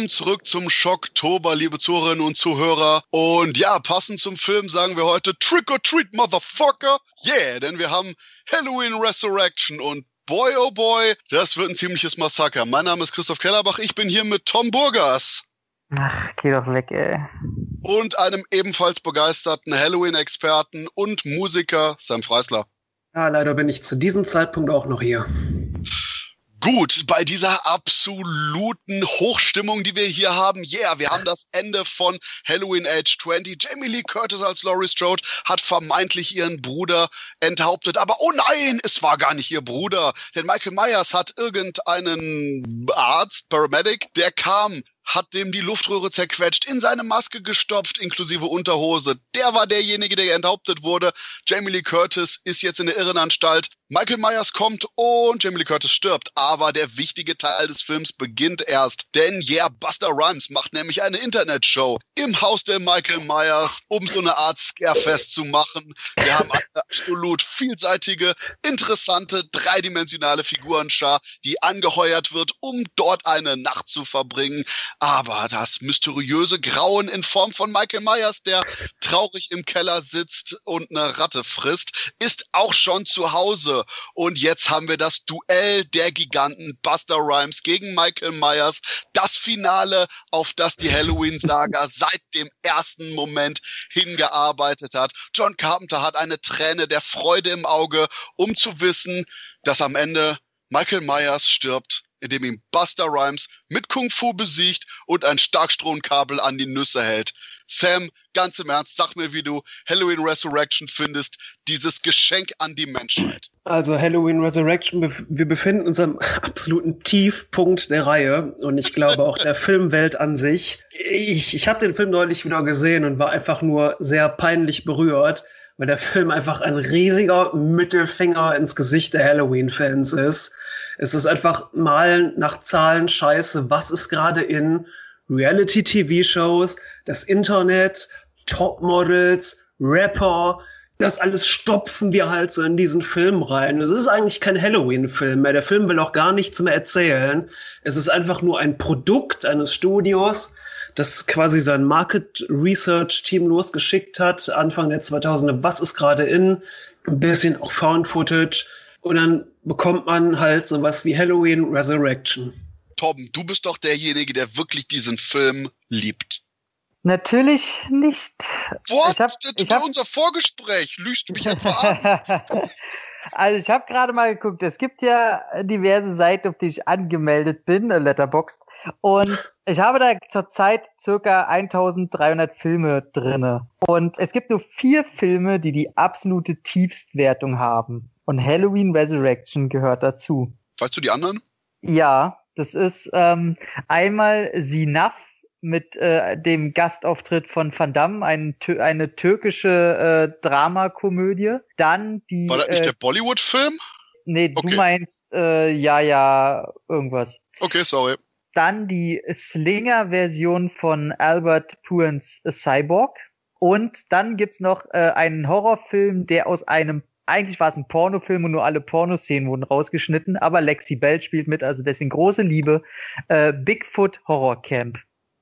Willkommen zurück zum Schocktober, liebe Zuhörerinnen und Zuhörer. Und ja, passend zum Film sagen wir heute Trick or Treat, Motherfucker. Yeah, denn wir haben Halloween Resurrection und boy oh boy, das wird ein ziemliches Massaker. Mein Name ist Christoph Kellerbach, ich bin hier mit Tom Burgers. Ach, geh doch weg, ey. Und einem ebenfalls begeisterten Halloween-Experten und Musiker, Sam Freisler. Ja, leider bin ich zu diesem Zeitpunkt auch noch hier. Gut, bei dieser absoluten Hochstimmung, die wir hier haben, yeah, wir haben das Ende von Halloween Age 20. Jamie Lee Curtis als Laurie Strode hat vermeintlich ihren Bruder enthauptet, aber oh nein, es war gar nicht ihr Bruder, denn Michael Myers hat irgendeinen Arzt, Paramedic, der kam hat dem die Luftröhre zerquetscht, in seine Maske gestopft, inklusive Unterhose. Der war derjenige, der enthauptet wurde. Jamie Lee Curtis ist jetzt in der Irrenanstalt. Michael Myers kommt und Jamie Lee Curtis stirbt. Aber der wichtige Teil des Films beginnt erst. Denn yeah, Buster Rhymes macht nämlich eine Internetshow im Haus der Michael Myers, um so eine Art Scarefest zu machen. Wir haben eine absolut vielseitige, interessante, dreidimensionale Figurenschar, die angeheuert wird, um dort eine Nacht zu verbringen. Aber das mysteriöse Grauen in Form von Michael Myers, der traurig im Keller sitzt und eine Ratte frisst, ist auch schon zu Hause. Und jetzt haben wir das Duell der Giganten Buster Rhymes gegen Michael Myers. Das Finale, auf das die Halloween-Saga seit dem ersten Moment hingearbeitet hat. John Carpenter hat eine Träne der Freude im Auge, um zu wissen, dass am Ende Michael Myers stirbt indem ihm Buster Rhymes mit Kung Fu besiegt und ein Starkstromkabel an die Nüsse hält. Sam, ganz im Ernst, sag mir, wie du Halloween Resurrection findest, dieses Geschenk an die Menschheit. Also Halloween Resurrection, wir befinden uns am absoluten Tiefpunkt der Reihe und ich glaube auch der Filmwelt an sich. Ich, ich habe den Film neulich wieder gesehen und war einfach nur sehr peinlich berührt weil der Film einfach ein riesiger Mittelfinger ins Gesicht der Halloween-Fans ist. Es ist einfach Malen nach Zahlen scheiße. Was ist gerade in Reality-TV-Shows, das Internet, Topmodels, Rapper, das alles stopfen wir halt so in diesen Film rein. Es ist eigentlich kein Halloween-Film mehr. Der Film will auch gar nichts mehr erzählen. Es ist einfach nur ein Produkt eines Studios, das quasi sein Market Research Team losgeschickt hat, Anfang der 2000er, was ist gerade in, ein bisschen auch Found Footage und dann bekommt man halt sowas wie Halloween Resurrection. Tom, du bist doch derjenige, der wirklich diesen Film liebt. Natürlich nicht. What? Ich hab, ich hab, unser Vorgespräch. Lügst du mich etwa an? Also ich habe gerade mal geguckt, es gibt ja diverse Seiten, auf die ich angemeldet bin, äh, Letterboxd, und ich habe da zurzeit circa 1300 Filme drinne. Und es gibt nur vier Filme, die die absolute Tiefstwertung haben. Und Halloween Resurrection gehört dazu. Weißt du die anderen? Ja, das ist ähm, einmal Sinaf mit äh, dem Gastauftritt von Van Damme, ein, eine türkische äh, Dramakomödie. Dann die. War das nicht äh, der Bollywood-Film? Nee, okay. du meinst äh, ja, ja, irgendwas. Okay, sorry. Dann die Slinger-Version von Albert Puens Cyborg. Und dann gibt's noch äh, einen Horrorfilm, der aus einem eigentlich war es ein Pornofilm und nur alle Pornoszenen wurden rausgeschnitten, aber Lexi Bell spielt mit, also deswegen große Liebe. Äh, Bigfoot Horror Camp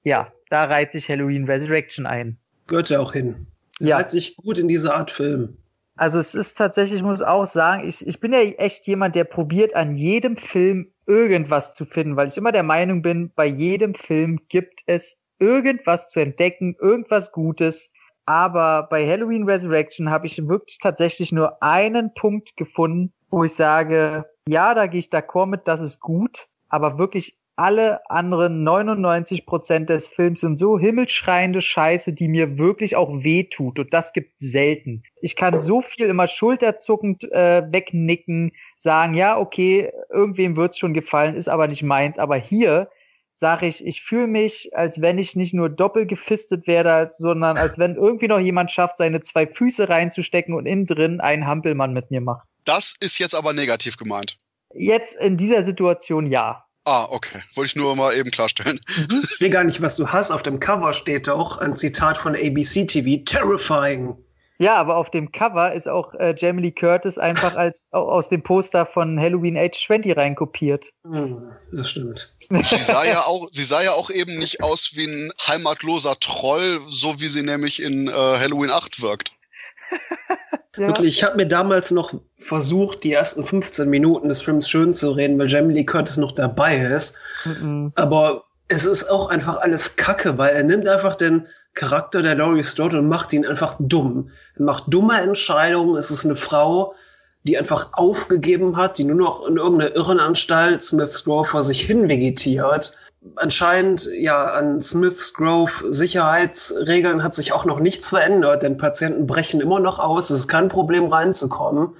ja, da reiht sich Halloween Resurrection ein. Gehört ja auch hin. Ja. Reiht sich gut in diese Art Film. Also es ist tatsächlich, ich muss auch sagen, ich, ich bin ja echt jemand, der probiert an jedem Film irgendwas zu finden, weil ich immer der Meinung bin, bei jedem Film gibt es irgendwas zu entdecken, irgendwas Gutes. Aber bei Halloween Resurrection habe ich wirklich tatsächlich nur einen Punkt gefunden, wo ich sage, ja, da gehe ich d'accord mit, das ist gut, aber wirklich alle anderen 99 Prozent des Films sind so himmelschreiende Scheiße, die mir wirklich auch wehtut. Und das gibt selten. Ich kann so viel immer schulterzuckend äh, wegnicken, sagen, ja, okay, irgendwem wird's schon gefallen, ist aber nicht meins. Aber hier sage ich, ich fühle mich, als wenn ich nicht nur doppelt gefistet werde, sondern als wenn irgendwie noch jemand schafft, seine zwei Füße reinzustecken und innen drin einen Hampelmann mit mir macht. Das ist jetzt aber negativ gemeint. Jetzt in dieser Situation ja. Ah, okay. Wollte ich nur mal eben klarstellen. Mhm. Ich will gar nicht, was du hast. Auf dem Cover steht doch ein Zitat von ABC TV, Terrifying. Ja, aber auf dem Cover ist auch äh, Jamie Lee Curtis einfach als aus dem Poster von Halloween Age 20 reinkopiert. Mhm, das stimmt. Sie sah ja auch, sie sah ja auch eben nicht aus wie ein heimatloser Troll, so wie sie nämlich in äh, Halloween 8 wirkt. Ja. Wirklich, ich habe mir damals noch versucht, die ersten 15 Minuten des Films schön zu reden, weil Jamie Lee Curtis noch dabei ist. Mhm. Aber es ist auch einfach alles Kacke, weil er nimmt einfach den Charakter der Laurie Strode und macht ihn einfach dumm. Er macht dumme Entscheidungen. Es ist eine Frau, die einfach aufgegeben hat, die nur noch in irgendeiner Irrenanstalt Smith's Grove vor sich hin vegetiert. Anscheinend, ja, an Smith's Grove Sicherheitsregeln hat sich auch noch nichts verändert, denn Patienten brechen immer noch aus. Es ist kein Problem reinzukommen.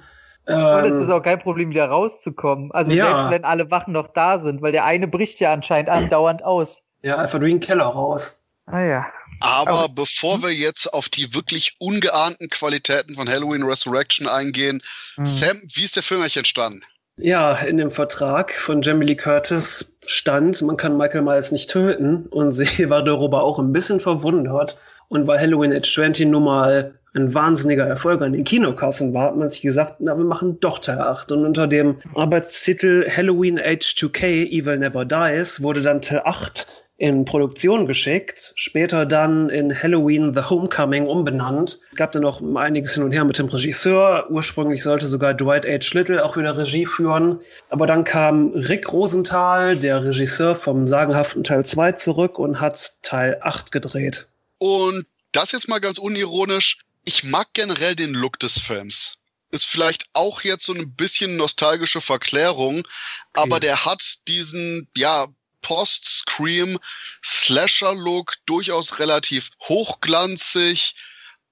Und es ähm, ist auch kein Problem, wieder rauszukommen. Also ja. selbst wenn alle Wachen noch da sind, weil der eine bricht ja anscheinend andauernd aus. Ja, einfach wie ein Keller raus. Ah ja. Aber oh. bevor hm? wir jetzt auf die wirklich ungeahnten Qualitäten von Halloween Resurrection eingehen, mhm. Sam, wie ist der Film eigentlich entstanden? Ja, in dem Vertrag von Jamie Lee Curtis stand, man kann Michael Myers nicht töten und sie war darüber auch ein bisschen verwundert. Und weil Halloween Age 20 nun mal ein wahnsinniger Erfolg an den Kinokassen war, hat man sich gesagt, na, wir machen doch Teil 8. Und unter dem Arbeitstitel Halloween Age 2K Evil Never Dies wurde dann Teil 8 in Produktion geschickt, später dann in Halloween The Homecoming umbenannt. Es gab dann noch einiges hin und her mit dem Regisseur. Ursprünglich sollte sogar Dwight H. Little auch wieder Regie führen. Aber dann kam Rick Rosenthal, der Regisseur vom sagenhaften Teil 2, zurück und hat Teil 8 gedreht. Und das jetzt mal ganz unironisch. Ich mag generell den Look des Films ist vielleicht auch jetzt so ein bisschen nostalgische Verklärung, aber okay. der hat diesen, ja, Post-Scream-Slasher-Look, durchaus relativ hochglanzig,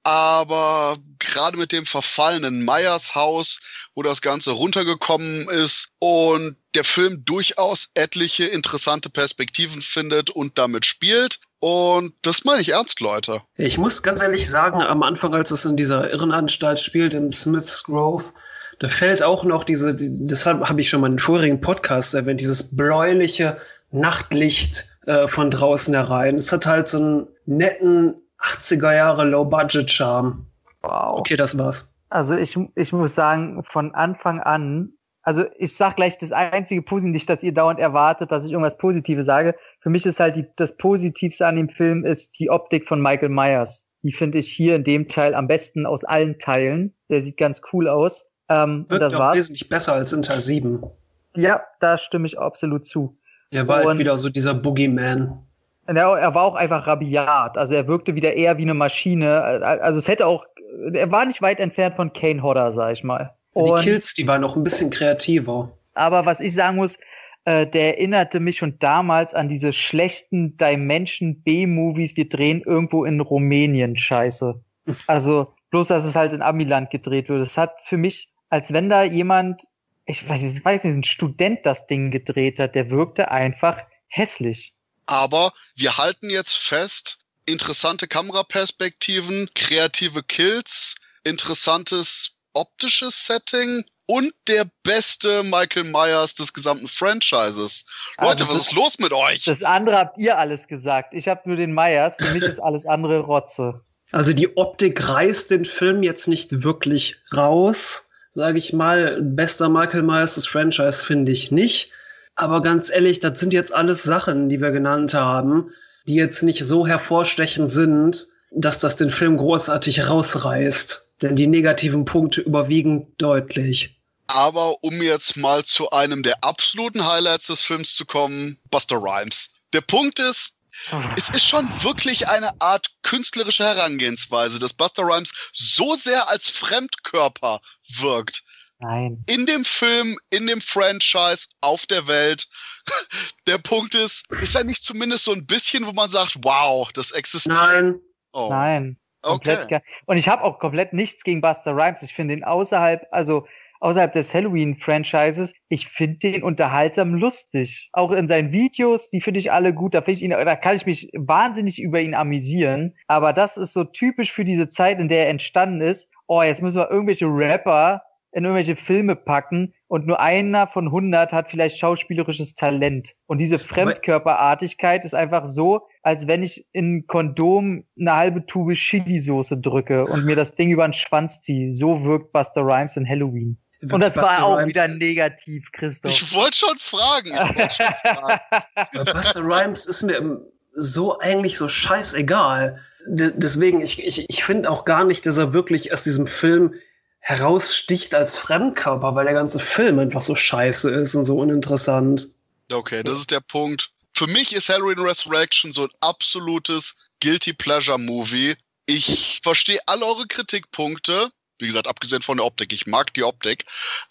aber gerade mit dem verfallenen Meyers Haus, wo das Ganze runtergekommen ist und der Film durchaus etliche interessante Perspektiven findet und damit spielt. Und das meine ich ernst, Leute. Ich muss ganz ehrlich sagen, am Anfang, als es in dieser Irrenanstalt spielt, im Smith's Grove, da fällt auch noch diese, deshalb habe ich schon mal in den vorigen Podcast erwähnt, dieses bläuliche Nachtlicht äh, von draußen herein. Es hat halt so einen netten 80er Jahre Low-Budget-Charme. Wow. Okay, das war's. Also ich, ich muss sagen, von Anfang an, also ich sag gleich das einzige Positive, nicht, dass ihr dauernd erwartet, dass ich irgendwas Positives sage. Für mich ist halt die, das Positivste an dem Film ist die Optik von Michael Myers. Die finde ich hier in dem Teil am besten aus allen Teilen. Der sieht ganz cool aus. Ähm, Wird das auch war's. wesentlich besser als in Teil 7. Ja, da stimme ich absolut zu. Er war halt wieder so dieser Boogeyman. Ja, er war auch einfach rabiat. Also er wirkte wieder eher wie eine Maschine. Also es hätte auch, er war nicht weit entfernt von Kane Hodder, sag ich mal. Und, die Kills, die waren noch ein bisschen kreativer. Aber was ich sagen muss, äh, der erinnerte mich schon damals an diese schlechten Dimension B-Movies. Wir drehen irgendwo in Rumänien Scheiße. Also bloß, dass es halt in Amiland gedreht wird. Es hat für mich, als wenn da jemand ich weiß, ich weiß nicht, ein Student das Ding gedreht hat, der wirkte einfach hässlich. Aber wir halten jetzt fest, interessante Kameraperspektiven, kreative Kills, interessantes optisches Setting und der beste Michael Myers des gesamten Franchises. Leute, also was ist los mit euch? Das andere habt ihr alles gesagt. Ich habe nur den Myers. Für mich ist alles andere Rotze. Also die Optik reißt den Film jetzt nicht wirklich raus sage ich mal, bester Michael Myers des Franchise finde ich nicht. Aber ganz ehrlich, das sind jetzt alles Sachen, die wir genannt haben, die jetzt nicht so hervorstechend sind, dass das den Film großartig rausreißt. Denn die negativen Punkte überwiegen deutlich. Aber um jetzt mal zu einem der absoluten Highlights des Films zu kommen, Buster Rhymes. Der Punkt ist, es ist schon wirklich eine Art künstlerische Herangehensweise, dass Buster Rhymes so sehr als Fremdkörper wirkt. Nein. In dem Film, in dem Franchise, auf der Welt. Der Punkt ist, ist er nicht zumindest so ein bisschen, wo man sagt, wow, das existiert? Nein. Oh. Nein. Komplett okay. Und ich habe auch komplett nichts gegen Buster Rhymes. Ich finde ihn außerhalb, also außerhalb des Halloween-Franchises, ich finde den unterhaltsam lustig. Auch in seinen Videos, die finde ich alle gut. Da finde ich ihn, da kann ich mich wahnsinnig über ihn amüsieren. Aber das ist so typisch für diese Zeit, in der er entstanden ist. Oh, jetzt müssen wir irgendwelche Rapper in irgendwelche Filme packen und nur einer von 100 hat vielleicht schauspielerisches Talent. Und diese Fremdkörperartigkeit ist einfach so, als wenn ich in Kondom eine halbe Tube Chili-Soße drücke und mir das Ding über den Schwanz ziehe. So wirkt Buster Rhymes in Halloween. Und das war auch Rhymes. wieder negativ, Christoph. Ich wollte schon fragen. Wollt schon fragen. Buster Rhymes ist mir so eigentlich so scheißegal. D deswegen, ich, ich, ich finde auch gar nicht, dass er wirklich aus diesem Film heraussticht als Fremdkörper, weil der ganze Film einfach so scheiße ist und so uninteressant. Okay, das ist der Punkt. Für mich ist Halloween Resurrection so ein absolutes Guilty Pleasure Movie. Ich verstehe alle eure Kritikpunkte. Wie gesagt, abgesehen von der Optik. Ich mag die Optik.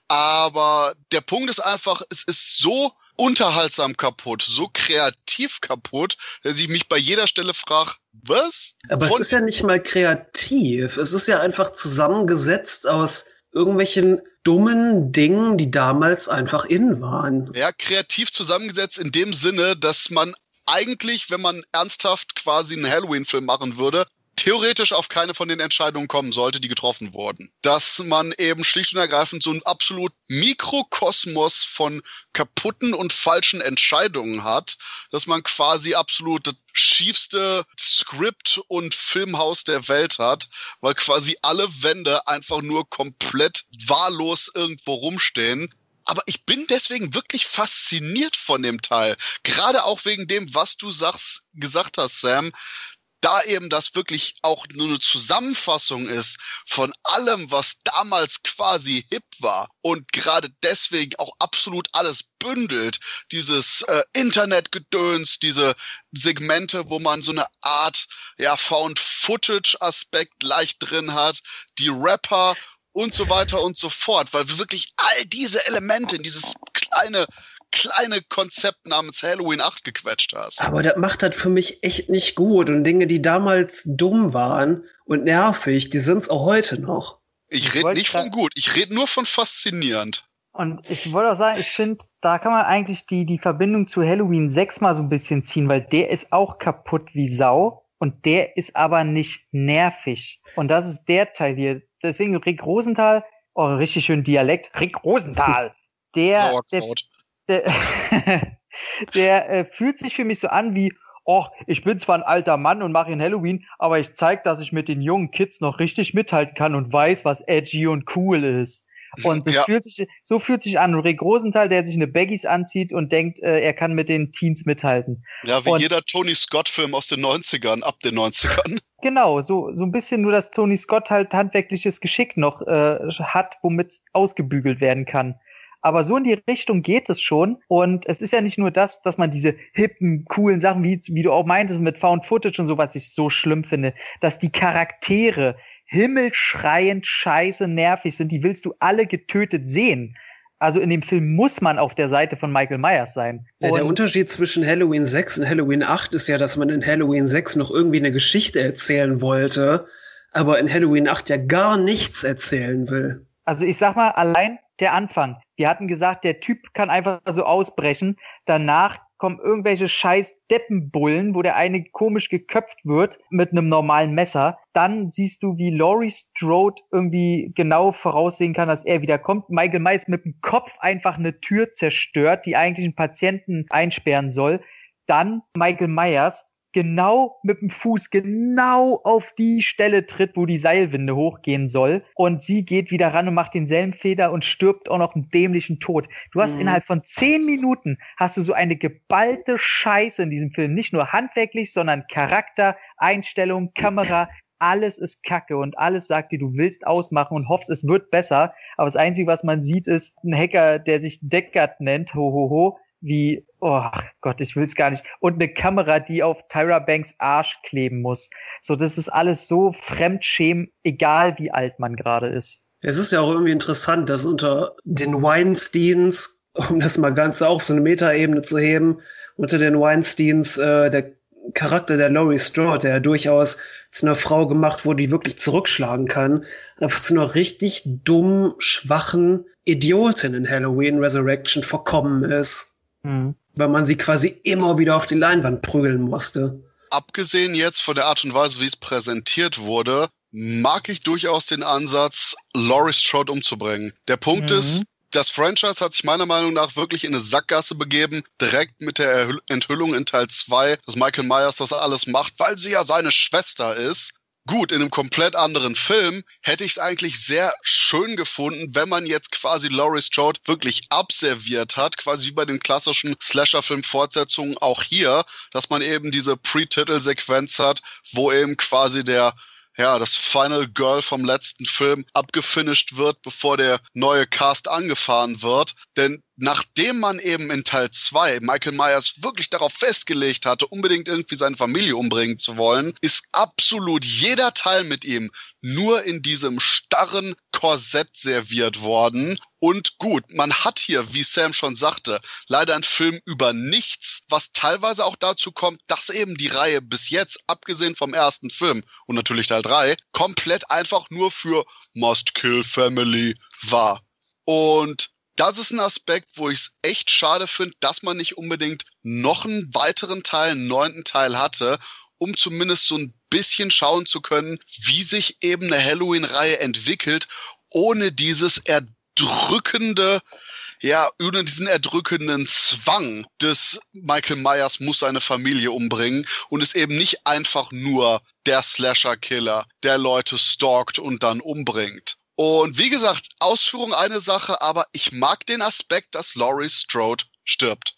Aber der Punkt ist einfach, es ist so unterhaltsam kaputt, so kreativ kaputt, dass ich mich bei jeder Stelle frage, was? Aber von es ist ja nicht mal kreativ. Es ist ja einfach zusammengesetzt aus irgendwelchen dummen Dingen, die damals einfach in waren. Ja, kreativ zusammengesetzt in dem Sinne, dass man eigentlich, wenn man ernsthaft quasi einen Halloween-Film machen würde, theoretisch auf keine von den Entscheidungen kommen sollte, die getroffen wurden. Dass man eben schlicht und ergreifend so ein absolut Mikrokosmos von kaputten und falschen Entscheidungen hat, dass man quasi absolut das schiefste Skript und Filmhaus der Welt hat, weil quasi alle Wände einfach nur komplett wahllos irgendwo rumstehen aber ich bin deswegen wirklich fasziniert von dem Teil. Gerade auch wegen dem, was du sagst, gesagt hast, Sam, da eben das wirklich auch nur eine Zusammenfassung ist von allem, was damals quasi hip war und gerade deswegen auch absolut alles bündelt, dieses äh, Internetgedöns, diese Segmente, wo man so eine Art ja Found Footage Aspekt leicht drin hat, die Rapper und so weiter und so fort, weil wir wirklich all diese Elemente in dieses kleine kleine Konzept namens Halloween 8 gequetscht hast. Aber das macht das für mich echt nicht gut. Und Dinge, die damals dumm waren und nervig, die sind es auch heute noch. Ich rede nicht von gut, ich rede nur von faszinierend. Und ich wollte auch sagen, ich finde, da kann man eigentlich die, die Verbindung zu Halloween 6 mal so ein bisschen ziehen, weil der ist auch kaputt wie Sau und der ist aber nicht nervig. Und das ist der Teil hier. Deswegen Rick Rosenthal, oh, richtig schön Dialekt, Rick Rosenthal, der, der, der, der äh, fühlt sich für mich so an wie, ach, ich bin zwar ein alter Mann und mache in Halloween, aber ich zeige, dass ich mit den jungen Kids noch richtig mithalten kann und weiß, was edgy und cool ist. Und das ja. fühlt sich, so fühlt sich an. Rick Rosenthal, der sich eine Baggies anzieht und denkt, äh, er kann mit den Teens mithalten. Ja, wie und, jeder Tony Scott-Film aus den 90ern, ab den 90ern. Genau, so, so ein bisschen nur, dass Tony Scott halt handwerkliches Geschick noch äh, hat, womit ausgebügelt werden kann. Aber so in die Richtung geht es schon. Und es ist ja nicht nur das, dass man diese hippen, coolen Sachen, wie, wie du auch meintest, mit Found Footage und so, was ich so schlimm finde, dass die Charaktere himmelschreiend scheiße nervig sind. Die willst du alle getötet sehen. Also in dem Film muss man auf der Seite von Michael Myers sein. Ja, der Unterschied zwischen Halloween 6 und Halloween 8 ist ja, dass man in Halloween 6 noch irgendwie eine Geschichte erzählen wollte, aber in Halloween 8 ja gar nichts erzählen will. Also ich sag mal, allein der Anfang. Wir hatten gesagt, der Typ kann einfach so ausbrechen. Danach kommen irgendwelche scheiß Deppenbullen, wo der eine komisch geköpft wird mit einem normalen Messer. Dann siehst du, wie Laurie Strode irgendwie genau voraussehen kann, dass er wieder kommt. Michael Myers mit dem Kopf einfach eine Tür zerstört, die eigentlich einen Patienten einsperren soll. Dann Michael Myers genau mit dem Fuß genau auf die Stelle tritt, wo die Seilwinde hochgehen soll. Und sie geht wieder ran und macht denselben Feder und stirbt auch noch einen dämlichen Tod. Du hast mhm. innerhalb von zehn Minuten hast du so eine geballte Scheiße in diesem Film. Nicht nur handwerklich, sondern Charakter, Einstellung, Kamera. Alles ist Kacke und alles sagt dir, du willst ausmachen und hoffst, es wird besser. Aber das Einzige, was man sieht, ist ein Hacker, der sich Deckard nennt, ho, ho, ho, wie, oh Gott, ich will es gar nicht. Und eine Kamera, die auf Tyra Banks Arsch kleben muss. So, das ist alles so fremdschämen, egal wie alt man gerade ist. Es ist ja auch irgendwie interessant, dass unter den Weinsteins, um das mal ganz auf so eine Metaebene zu heben, unter den Weinsteins äh, der Charakter der Laurie Strode, der durchaus zu einer Frau gemacht wurde, die wirklich zurückschlagen kann, einfach zu einer richtig dumm, schwachen Idiotin in Halloween Resurrection verkommen ist. Mhm. Weil man sie quasi immer wieder auf die Leinwand prügeln musste. Abgesehen jetzt von der Art und Weise, wie es präsentiert wurde, mag ich durchaus den Ansatz, Laurie Strode umzubringen. Der Punkt mhm. ist, das Franchise hat sich meiner Meinung nach wirklich in eine Sackgasse begeben, direkt mit der Enthüllung in Teil 2, dass Michael Myers das alles macht, weil sie ja seine Schwester ist. Gut, in einem komplett anderen Film hätte ich es eigentlich sehr schön gefunden, wenn man jetzt quasi Laurie Strode wirklich abserviert hat, quasi wie bei den klassischen Slasher-Film-Fortsetzungen auch hier, dass man eben diese Pre-Titel-Sequenz hat, wo eben quasi der ja, das Final Girl vom letzten Film abgefinisht wird, bevor der neue Cast angefahren wird. Denn nachdem man eben in Teil 2 Michael Myers wirklich darauf festgelegt hatte, unbedingt irgendwie seine Familie umbringen zu wollen, ist absolut jeder Teil mit ihm nur in diesem starren Korsett serviert worden. Und gut, man hat hier, wie Sam schon sagte, leider einen Film über nichts, was teilweise auch dazu kommt, dass eben die Reihe bis jetzt, abgesehen vom ersten Film und natürlich Teil 3, komplett einfach nur für Must Kill Family war. Und das ist ein Aspekt, wo ich es echt schade finde, dass man nicht unbedingt noch einen weiteren Teil, einen neunten Teil hatte, um zumindest so ein bisschen schauen zu können, wie sich eben eine Halloween-Reihe entwickelt, ohne dieses erdrückende, ja, ohne diesen erdrückenden Zwang des Michael Myers muss seine Familie umbringen und es eben nicht einfach nur der Slasher-Killer, der Leute stalkt und dann umbringt. Und wie gesagt, Ausführung eine Sache, aber ich mag den Aspekt, dass Laurie Strode stirbt.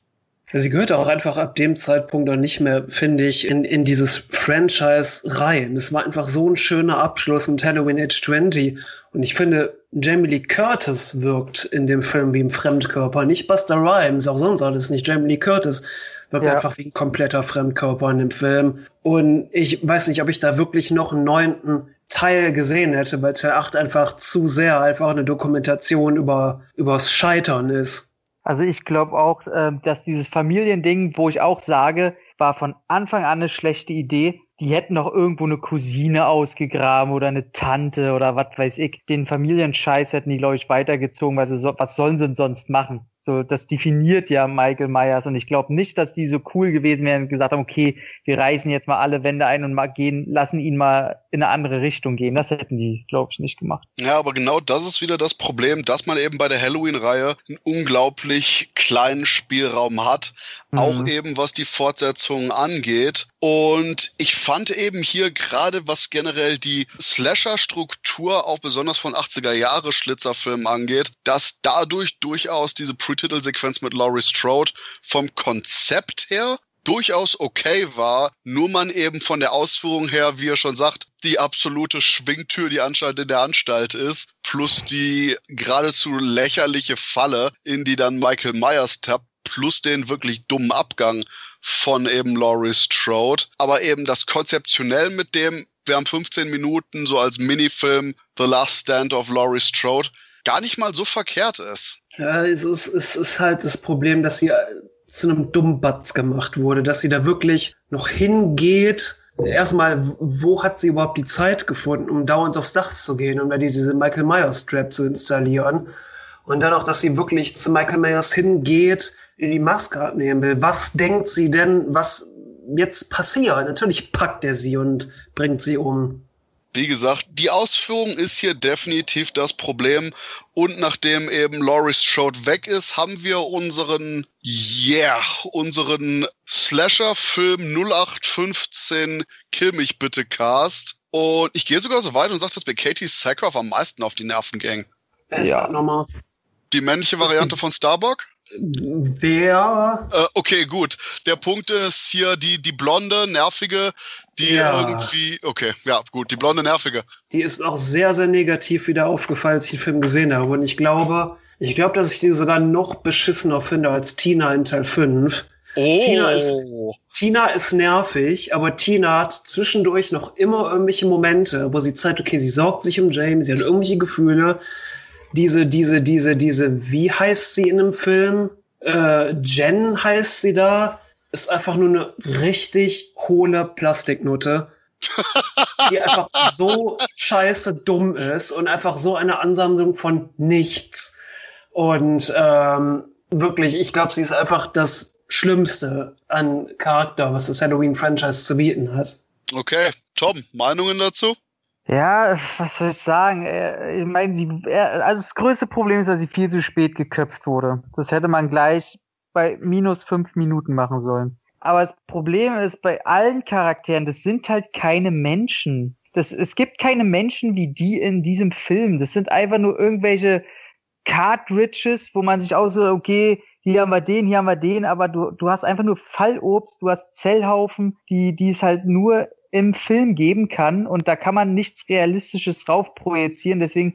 Sie gehört auch einfach ab dem Zeitpunkt dann nicht mehr, finde ich, in, in dieses Franchise rein. Es war einfach so ein schöner Abschluss mit Halloween Age 20. Und ich finde, Jamie Lee Curtis wirkt in dem Film wie ein Fremdkörper. Nicht Buster Rhymes, auch sonst alles nicht. Jamie Lee Curtis wirkt ja. einfach wie ein kompletter Fremdkörper in dem Film. Und ich weiß nicht, ob ich da wirklich noch einen neunten Teil gesehen hätte, weil Teil 8 einfach zu sehr einfach eine Dokumentation über übers Scheitern ist. Also ich glaube auch, äh, dass dieses Familiending, wo ich auch sage, war von Anfang an eine schlechte Idee. Die hätten noch irgendwo eine Cousine ausgegraben oder eine Tante oder was weiß ich. Den Familienscheiß hätten die, glaube ich, weitergezogen, weil sie so, was sollen sie denn sonst machen? So, das definiert ja Michael Myers und ich glaube nicht, dass die so cool gewesen wären und gesagt haben, okay, wir reißen jetzt mal alle Wände ein und mal gehen, lassen ihn mal in eine andere Richtung gehen. Das hätten die, glaube ich, nicht gemacht. Ja, aber genau das ist wieder das Problem, dass man eben bei der Halloween-Reihe einen unglaublich kleinen Spielraum hat, mhm. auch eben was die Fortsetzungen angeht. Und ich fand eben hier gerade, was generell die Slasher-Struktur auch besonders von 80er Jahre Schlitzerfilmen angeht, dass dadurch durchaus diese Pre-Titel-Sequenz mit Laurie Strode vom Konzept her durchaus okay war, nur man eben von der Ausführung her, wie er schon sagt, die absolute Schwingtür, die anscheinend in der Anstalt ist, plus die geradezu lächerliche Falle, in die dann Michael Myers tappt, plus den wirklich dummen Abgang von eben Laurie Strode. Aber eben das konzeptionell mit dem, wir haben 15 Minuten so als Minifilm The Last Stand of Laurie Strode, gar nicht mal so verkehrt ist. Ja, es ist, es ist halt das Problem, dass sie zu einem Dummbatz gemacht wurde, dass sie da wirklich noch hingeht. Erstmal, wo hat sie überhaupt die Zeit gefunden, um dauernd aufs Dach zu gehen, um da diese Michael Myers Strap zu installieren? Und dann auch, dass sie wirklich zu Michael Myers hingeht, die Maske abnehmen will. Was denkt sie denn, was jetzt passiert? Natürlich packt er sie und bringt sie um. Wie gesagt, die Ausführung ist hier definitiv das Problem. Und nachdem eben Laurie Strode weg ist, haben wir unseren, yeah, unseren Slasher-Film 0815 Kill mich bitte Cast. Und ich gehe sogar so weit und sage, dass mir Katie Sackhoff am meisten auf die Nerven ging. Wer ist ja. nochmal? Die männliche Variante von Starbuck? Wer? Äh, okay, gut. Der Punkt ist hier die, die blonde, nervige, die ja. irgendwie. Okay, ja, gut, die blonde, nervige. Die ist auch sehr, sehr negativ wieder aufgefallen, als ich den Film gesehen habe. Und ich glaube, ich glaube, dass ich die sogar noch beschissener finde als Tina in Teil 5. Oh. Tina, ist, Tina ist nervig, aber Tina hat zwischendurch noch immer irgendwelche Momente, wo sie zeigt, okay, sie sorgt sich um James, sie hat irgendwelche Gefühle diese, diese, diese, diese, wie heißt sie in dem Film? Äh, Jen heißt sie da. Ist einfach nur eine richtig hohle Plastiknutte, die einfach so scheiße dumm ist und einfach so eine Ansammlung von nichts. Und ähm, wirklich, ich glaube, sie ist einfach das Schlimmste an Charakter, was das Halloween-Franchise zu bieten hat. Okay, Tom, Meinungen dazu? Ja, was soll ich sagen? Ich meine, sie, also das größte Problem ist, dass sie viel zu spät geköpft wurde. Das hätte man gleich bei minus fünf Minuten machen sollen. Aber das Problem ist, bei allen Charakteren, das sind halt keine Menschen. das, es gibt keine Menschen wie die in diesem Film. Das sind einfach nur irgendwelche Cartridges, wo man sich so, okay, hier haben wir den, hier haben wir den, aber du, du hast einfach nur Fallobst, du hast Zellhaufen, die, die es halt nur im Film geben kann und da kann man nichts Realistisches drauf projizieren. Deswegen,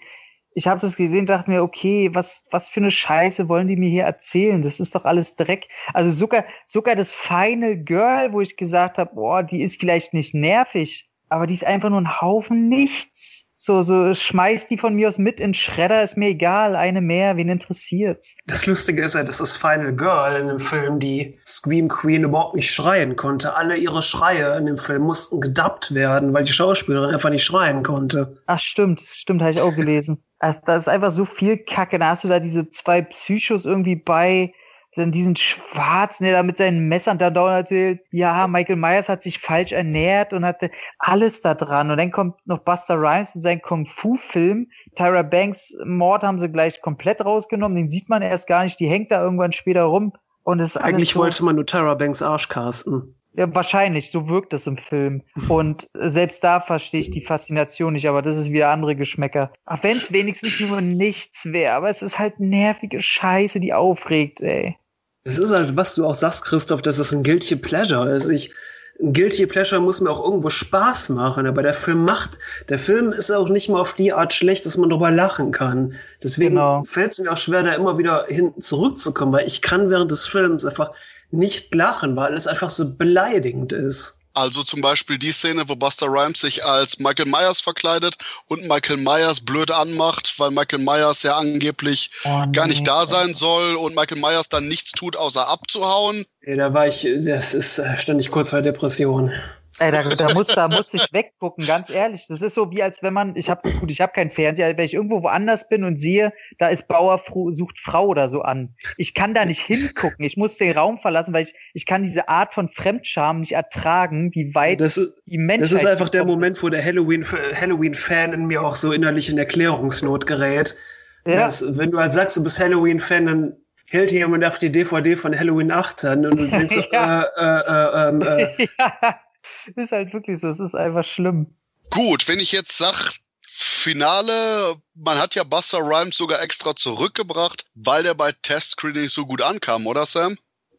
ich habe das gesehen, dachte mir, okay, was, was für eine Scheiße wollen die mir hier erzählen? Das ist doch alles Dreck. Also sogar, sogar das Final Girl, wo ich gesagt habe, boah, die ist vielleicht nicht nervig, aber die ist einfach nur ein Haufen nichts. So, so schmeiß die von mir aus mit in Schredder, ist mir egal, eine mehr, wen interessiert's? Das Lustige ist ja, dass das Final Girl in dem Film die Scream Queen überhaupt nicht schreien konnte. Alle ihre Schreie in dem Film mussten gedubbt werden, weil die Schauspielerin einfach nicht schreien konnte. Ach stimmt, stimmt, habe ich auch gelesen. Also, da ist einfach so viel Kacke. Da hast du da diese zwei Psychos irgendwie bei, dann diesen Schwarzen, der da mit seinen Messern da dauernd erzählt, ja, Michael Myers hat sich falsch ernährt und hatte alles da dran. Und dann kommt noch Buster Rhymes mit seinem Kung-Fu-Film. Tyra Banks Mord haben sie gleich komplett rausgenommen. Den sieht man erst gar nicht. Die hängt da irgendwann später rum. Und es Eigentlich so, wollte man nur Tyra Banks Arsch casten. Ja, wahrscheinlich, so wirkt es im Film. Und selbst da verstehe ich die Faszination nicht, aber das ist wieder andere Geschmäcker. Auch wenn es wenigstens nur nichts wäre, aber es ist halt nervige Scheiße, die aufregt, ey. Es ist halt, was du auch sagst, Christoph, dass es ein Guilty Pleasure ist. Ich, ein Guilty Pleasure muss mir auch irgendwo Spaß machen, aber der Film macht, der Film ist auch nicht mal auf die Art schlecht, dass man drüber lachen kann. Deswegen genau. fällt es mir auch schwer, da immer wieder hinten zurückzukommen, weil ich kann während des Films einfach nicht lachen, weil es einfach so beleidigend ist. Also zum Beispiel die Szene, wo Buster Rhymes sich als Michael Myers verkleidet und Michael Myers blöd anmacht, weil Michael Myers ja angeblich oh, nee. gar nicht da sein soll und Michael Myers dann nichts tut, außer abzuhauen. Ja, da war ich, das ist, äh, stand ich kurz vor Depression. Ey, da, da, muss, da muss ich weggucken, ganz ehrlich. Das ist so wie als wenn man, ich habe gut, ich habe keinen Fernseher, wenn ich irgendwo woanders bin und sehe, da ist Bauer sucht Frau oder so an. Ich kann da nicht hingucken. Ich muss den Raum verlassen, weil ich ich kann diese Art von Fremdscham nicht ertragen, wie weit das die Menschheit. Das ist einfach der Moment, wo der Halloween Halloween in mir auch so innerlich in Erklärungsnot gerät. Ja. Dass, wenn du halt sagst, du bist Halloween Fan, dann hält jemand auf die DVD von Halloween 8 an und du denkst ja. äh, äh, äh, ähm, äh, ja. Ist halt wirklich so, es ist einfach schlimm. Gut, wenn ich jetzt sag, Finale, man hat ja Buster Rhymes sogar extra zurückgebracht, weil der bei Test Screening so gut ankam, oder Sam?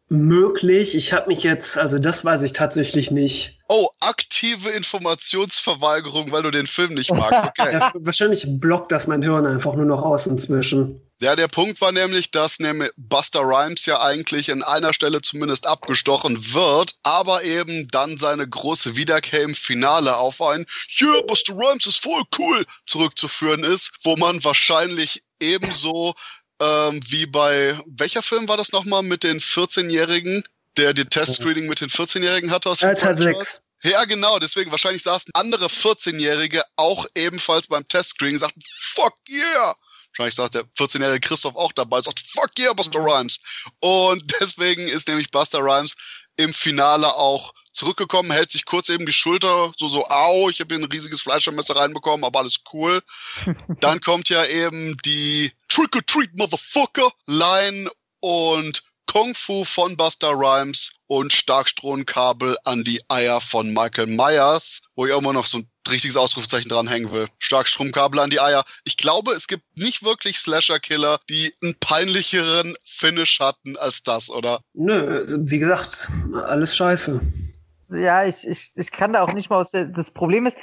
Möglich. Ich habe mich jetzt, also das weiß ich tatsächlich nicht. Oh, aktive Informationsverweigerung, weil du den Film nicht magst. Okay. ja, wahrscheinlich blockt das mein Hirn einfach nur noch aus inzwischen. Ja, der Punkt war nämlich, dass nämlich Buster Rhymes ja eigentlich in einer Stelle zumindest abgestochen wird, aber eben dann seine große Wiederkehr im Finale auf ein Yeah, Buster Rhymes ist voll cool zurückzuführen ist, wo man wahrscheinlich ebenso ähm, wie bei, welcher Film war das nochmal mit den 14-Jährigen, der die Testscreening mit den 14-Jährigen hatte aus dem 6. Ja, genau, deswegen wahrscheinlich saßen andere 14-Jährige auch ebenfalls beim Testscreening und sagten, fuck yeah! Wahrscheinlich saß der 14-jährige Christoph auch dabei und sagt, fuck yeah, Buster mhm. Rhymes. Und deswegen ist nämlich Buster Rhymes im Finale auch zurückgekommen, hält sich kurz eben die Schulter, so, so, au, ich habe hier ein riesiges Fleischermesser reinbekommen, aber alles cool. Dann kommt ja eben die Trick or Treat Motherfucker Line und Kung Fu von Buster Rhymes und Starkstrohkabel an die Eier von Michael Myers, wo ich auch immer noch so ein richtiges Ausrufezeichen dranhängen will. Starkstromkabel an die Eier. Ich glaube, es gibt nicht wirklich Slasher-Killer, die einen peinlicheren Finish hatten als das, oder? Nö, wie gesagt, alles scheiße ja, ich, ich, ich kann da auch nicht mal aus der, das Problem ist,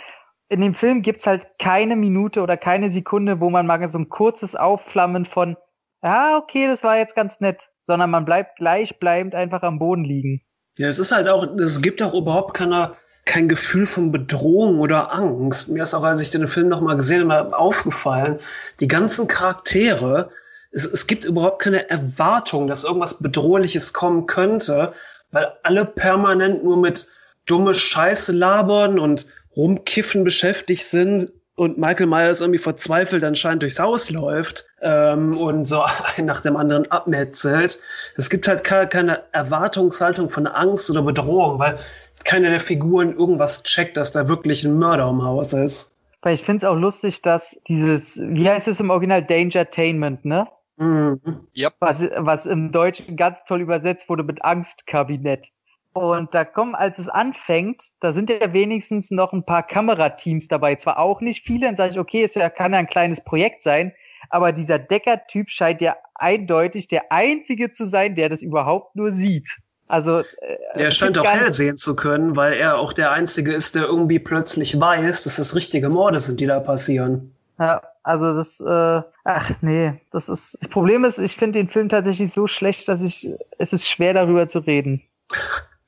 in dem Film gibt's halt keine Minute oder keine Sekunde, wo man mal so ein kurzes Aufflammen von, ja, okay, das war jetzt ganz nett, sondern man bleibt gleichbleibend einfach am Boden liegen. Ja, es ist halt auch, es gibt auch überhaupt keine, kein Gefühl von Bedrohung oder Angst. Mir ist auch, als ich den Film nochmal gesehen habe, aufgefallen, die ganzen Charaktere, es, es gibt überhaupt keine Erwartung, dass irgendwas Bedrohliches kommen könnte, weil alle permanent nur mit dumme Scheiße labern und rumkiffen beschäftigt sind und Michael Myers irgendwie verzweifelt anscheinend durchs Haus läuft ähm, und so ein nach dem anderen abmetzelt. Es gibt halt keine, keine Erwartungshaltung von Angst oder Bedrohung, weil keine der Figuren irgendwas checkt, dass da wirklich ein Mörder im Haus ist. Weil ich finde es auch lustig, dass dieses, wie heißt es im Original, Dangertainment, ne? Mhm. Yep. Was, was im Deutschen ganz toll übersetzt wurde mit Angstkabinett. Und da kommen, als es anfängt, da sind ja wenigstens noch ein paar Kamerateams dabei. Zwar auch nicht viele, dann sage ich, okay, es kann ja ein kleines Projekt sein, aber dieser Decker-Typ scheint ja eindeutig der Einzige zu sein, der das überhaupt nur sieht. Also äh, der scheint auch hell sehen zu können, weil er auch der Einzige ist, der irgendwie plötzlich weiß, dass das richtige Morde sind, die da passieren. Ja, also das, äh, ach nee, das ist. Das Problem ist, ich finde den Film tatsächlich so schlecht, dass ich, es ist schwer darüber zu reden.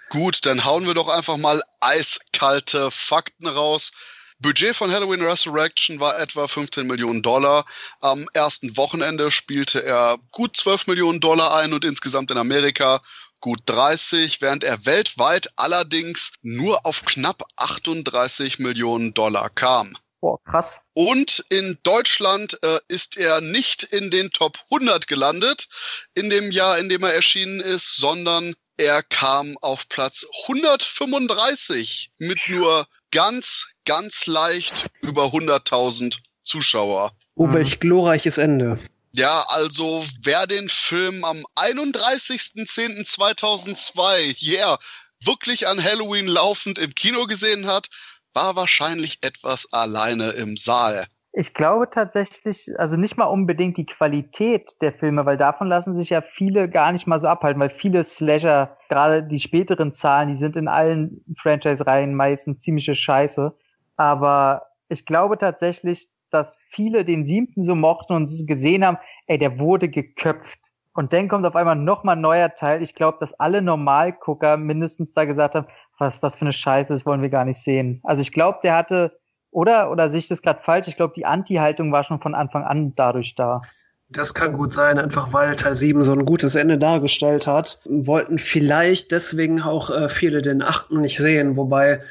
Gut, dann hauen wir doch einfach mal eiskalte Fakten raus. Budget von Halloween Resurrection war etwa 15 Millionen Dollar. Am ersten Wochenende spielte er gut 12 Millionen Dollar ein und insgesamt in Amerika gut 30, während er weltweit allerdings nur auf knapp 38 Millionen Dollar kam. Boah, krass. Und in Deutschland äh, ist er nicht in den Top 100 gelandet in dem Jahr, in dem er erschienen ist, sondern er kam auf Platz 135 mit nur ganz, ganz leicht über 100.000 Zuschauer. Oh, welch glorreiches Ende. Ja, also wer den Film am 31.10.2002, yeah, wirklich an Halloween laufend im Kino gesehen hat, war wahrscheinlich etwas alleine im Saal. Ich glaube tatsächlich, also nicht mal unbedingt die Qualität der Filme, weil davon lassen sich ja viele gar nicht mal so abhalten, weil viele Slasher, gerade die späteren Zahlen, die sind in allen Franchise-Reihen meistens ziemliche Scheiße. Aber ich glaube tatsächlich, dass viele den siebten so mochten und gesehen haben, ey, der wurde geköpft. Und dann kommt auf einmal nochmal ein neuer Teil. Ich glaube, dass alle Normalgucker mindestens da gesagt haben, was das für eine Scheiße ist, wollen wir gar nicht sehen. Also ich glaube, der hatte oder? Oder sehe ich das gerade falsch? Ich glaube, die Anti-Haltung war schon von Anfang an dadurch da. Das kann gut sein, einfach weil Teil 7 so ein gutes Ende dargestellt hat. Wollten vielleicht deswegen auch äh, viele den achten nicht sehen, wobei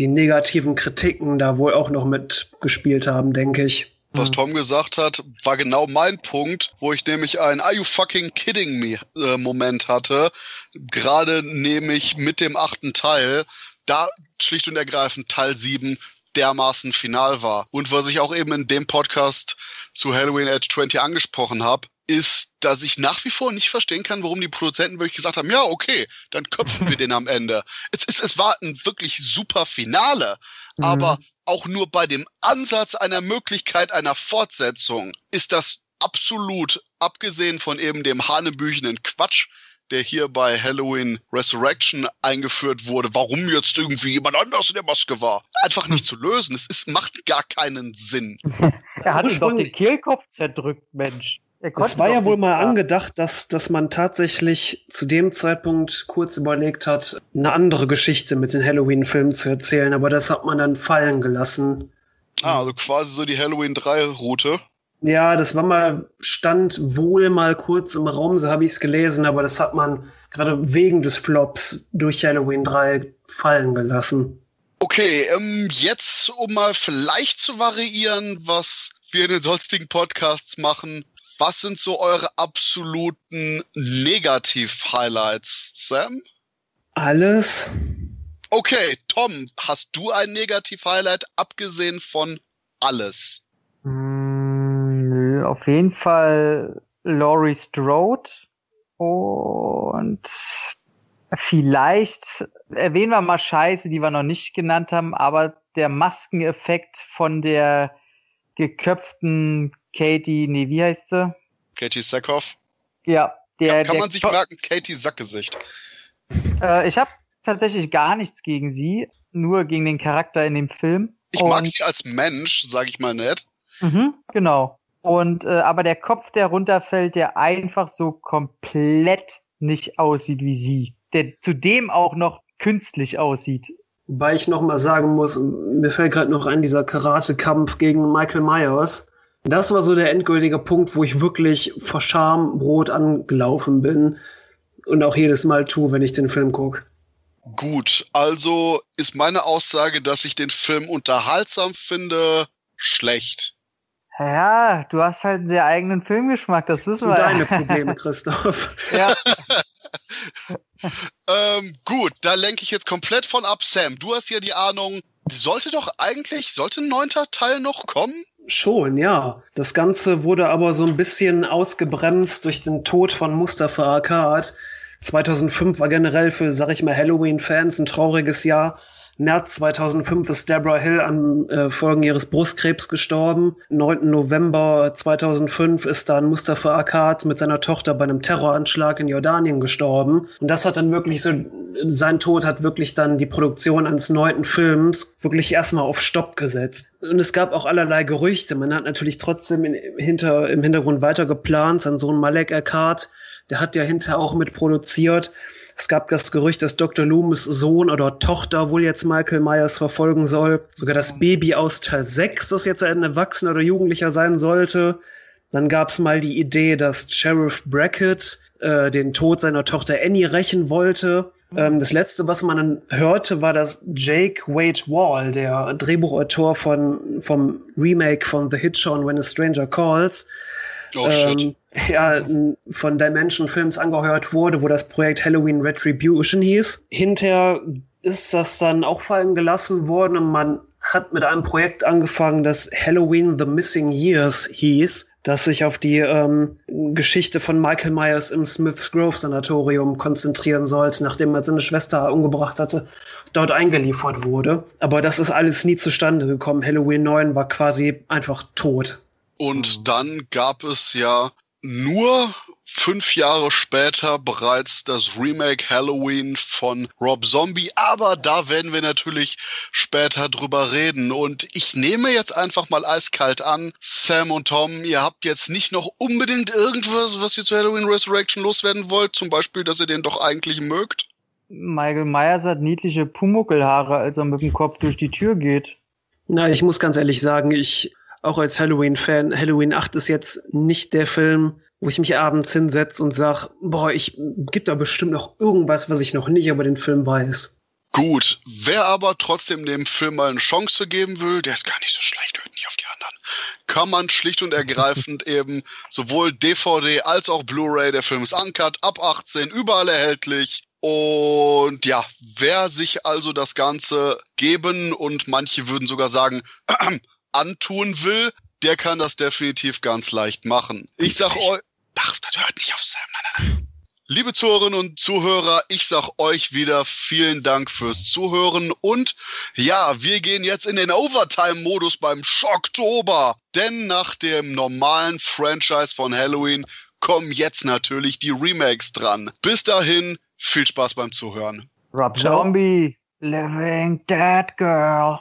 die negativen Kritiken da wohl auch noch mitgespielt haben, denke ich. Was mhm. Tom gesagt hat, war genau mein Punkt, wo ich nämlich einen Are you fucking kidding me äh, Moment hatte. Gerade nämlich mit dem achten Teil. Da schlicht und ergreifend Teil 7 dermaßen final war. Und was ich auch eben in dem Podcast zu Halloween Edge 20 angesprochen habe, ist, dass ich nach wie vor nicht verstehen kann, warum die Produzenten wirklich gesagt haben, ja, okay, dann köpfen wir den am Ende. Es, es, es war ein wirklich super Finale, mhm. aber auch nur bei dem Ansatz einer Möglichkeit einer Fortsetzung ist das absolut, abgesehen von eben dem hanebüchenen Quatsch, der hier bei Halloween Resurrection eingeführt wurde, warum jetzt irgendwie jemand anders in der Maske war. Einfach nicht zu lösen. Es ist, macht gar keinen Sinn. er hat doch den Kehlkopf zerdrückt, Mensch. Es war ja wohl mal sagen. angedacht, dass, dass man tatsächlich zu dem Zeitpunkt kurz überlegt hat, eine andere Geschichte mit den Halloween-Filmen zu erzählen, aber das hat man dann fallen gelassen. Ah, also quasi so die Halloween 3-Route. Ja, das war mal, stand wohl mal kurz im Raum, so habe ich es gelesen, aber das hat man gerade wegen des Flops durch Halloween 3 fallen gelassen. Okay, ähm, jetzt, um mal vielleicht zu variieren, was wir in den sonstigen Podcasts machen, was sind so eure absoluten Negativ-Highlights, Sam? Alles. Okay, Tom, hast du ein Negativ-Highlight abgesehen von alles? Mm, auf jeden Fall Laurie Strode und vielleicht erwähnen wir mal Scheiße, die wir noch nicht genannt haben, aber der Maskeneffekt von der geköpften Katie, nee, wie heißt sie? Katie Sackhoff. Ja, der. Kann, kann der man sich merken, Katie Sackgesicht. Äh, ich habe tatsächlich gar nichts gegen sie, nur gegen den Charakter in dem Film. Ich mag sie als Mensch, sag ich mal nett. Mhm, genau. Und äh, aber der Kopf, der runterfällt, der einfach so komplett nicht aussieht wie sie. Der zudem auch noch künstlich aussieht. Wobei ich noch mal sagen muss, mir fällt gerade noch ein dieser Karate-Kampf gegen Michael Myers. Das war so der endgültige Punkt, wo ich wirklich vor Scham rot angelaufen bin und auch jedes Mal tue, wenn ich den Film gucke. Gut, also ist meine Aussage, dass ich den Film unterhaltsam finde, schlecht. Ja, du hast halt einen sehr eigenen Filmgeschmack, das wissen das sind wir. deine Probleme, Christoph. ja. ähm, gut, da lenke ich jetzt komplett von ab. Sam, du hast ja die Ahnung, sollte doch eigentlich, sollte ein neunter Teil noch kommen? Schon, ja. Das Ganze wurde aber so ein bisschen ausgebremst durch den Tod von Mustafa Akkad, 2005 war generell für, sag ich mal, Halloween-Fans ein trauriges Jahr. März 2005 ist Deborah Hill an äh, Folgen ihres Brustkrebs gestorben. 9. November 2005 ist dann Mustafa Akkad mit seiner Tochter bei einem Terroranschlag in Jordanien gestorben. Und das hat dann wirklich so, sein Tod hat wirklich dann die Produktion eines neunten Films wirklich erstmal auf Stopp gesetzt. Und es gab auch allerlei Gerüchte. Man hat natürlich trotzdem in, hinter, im Hintergrund weiter geplant. Sein Sohn Malek Akkad, der hat ja hinterher auch mitproduziert. Es gab das Gerücht, dass Dr. Loomis Sohn oder Tochter wohl jetzt Michael Myers verfolgen soll. Sogar das Baby aus Teil 6, das jetzt ein Erwachsener oder Jugendlicher sein sollte. Dann gab es mal die Idee, dass Sheriff Brackett äh, den Tod seiner Tochter Annie rächen wollte. Ähm, das letzte, was man dann hörte, war, dass Jake Wade Wall, der Drehbuchautor von, vom Remake von The Hitcher und When a Stranger Calls, Oh, ähm, ja, von Dimension Films angeheuert wurde, wo das Projekt Halloween Retribution hieß. Hinterher ist das dann auch fallen gelassen worden und man hat mit einem Projekt angefangen, das Halloween The Missing Years hieß, das sich auf die ähm, Geschichte von Michael Myers im Smiths Grove Sanatorium konzentrieren sollte, nachdem er seine Schwester umgebracht hatte, dort eingeliefert wurde. Aber das ist alles nie zustande gekommen. Halloween 9 war quasi einfach tot. Und mhm. dann gab es ja nur fünf Jahre später bereits das Remake Halloween von Rob Zombie. Aber da werden wir natürlich später drüber reden. Und ich nehme jetzt einfach mal eiskalt an, Sam und Tom, ihr habt jetzt nicht noch unbedingt irgendwas, was ihr zu Halloween Resurrection loswerden wollt. Zum Beispiel, dass ihr den doch eigentlich mögt. Michael Myers hat niedliche Pumuckelhaare, als er mit dem Kopf durch die Tür geht. Na, ich muss ganz ehrlich sagen, ich auch als Halloween-Fan, Halloween 8 ist jetzt nicht der Film, wo ich mich abends hinsetze und sage, boah, ich gibt da bestimmt noch irgendwas, was ich noch nicht über den Film weiß. Gut, wer aber trotzdem dem Film mal eine Chance geben will, der ist gar nicht so schlecht, hört nicht auf die anderen, kann man schlicht und ergreifend eben sowohl DVD als auch Blu-ray, der Film ist uncut, ab 18, überall erhältlich. Und ja, wer sich also das Ganze geben und manche würden sogar sagen, antun will, der kann das definitiv ganz leicht machen. Ich sag euch, ach, das hört nicht auf Sam. Nein, nein, nein. Liebe Zuhörerinnen und Zuhörer, ich sag euch wieder vielen Dank fürs Zuhören und ja, wir gehen jetzt in den Overtime-Modus beim Schocktober, denn nach dem normalen Franchise von Halloween kommen jetzt natürlich die Remakes dran. Bis dahin, viel Spaß beim Zuhören. Rob Zombie, Living Dead Girl.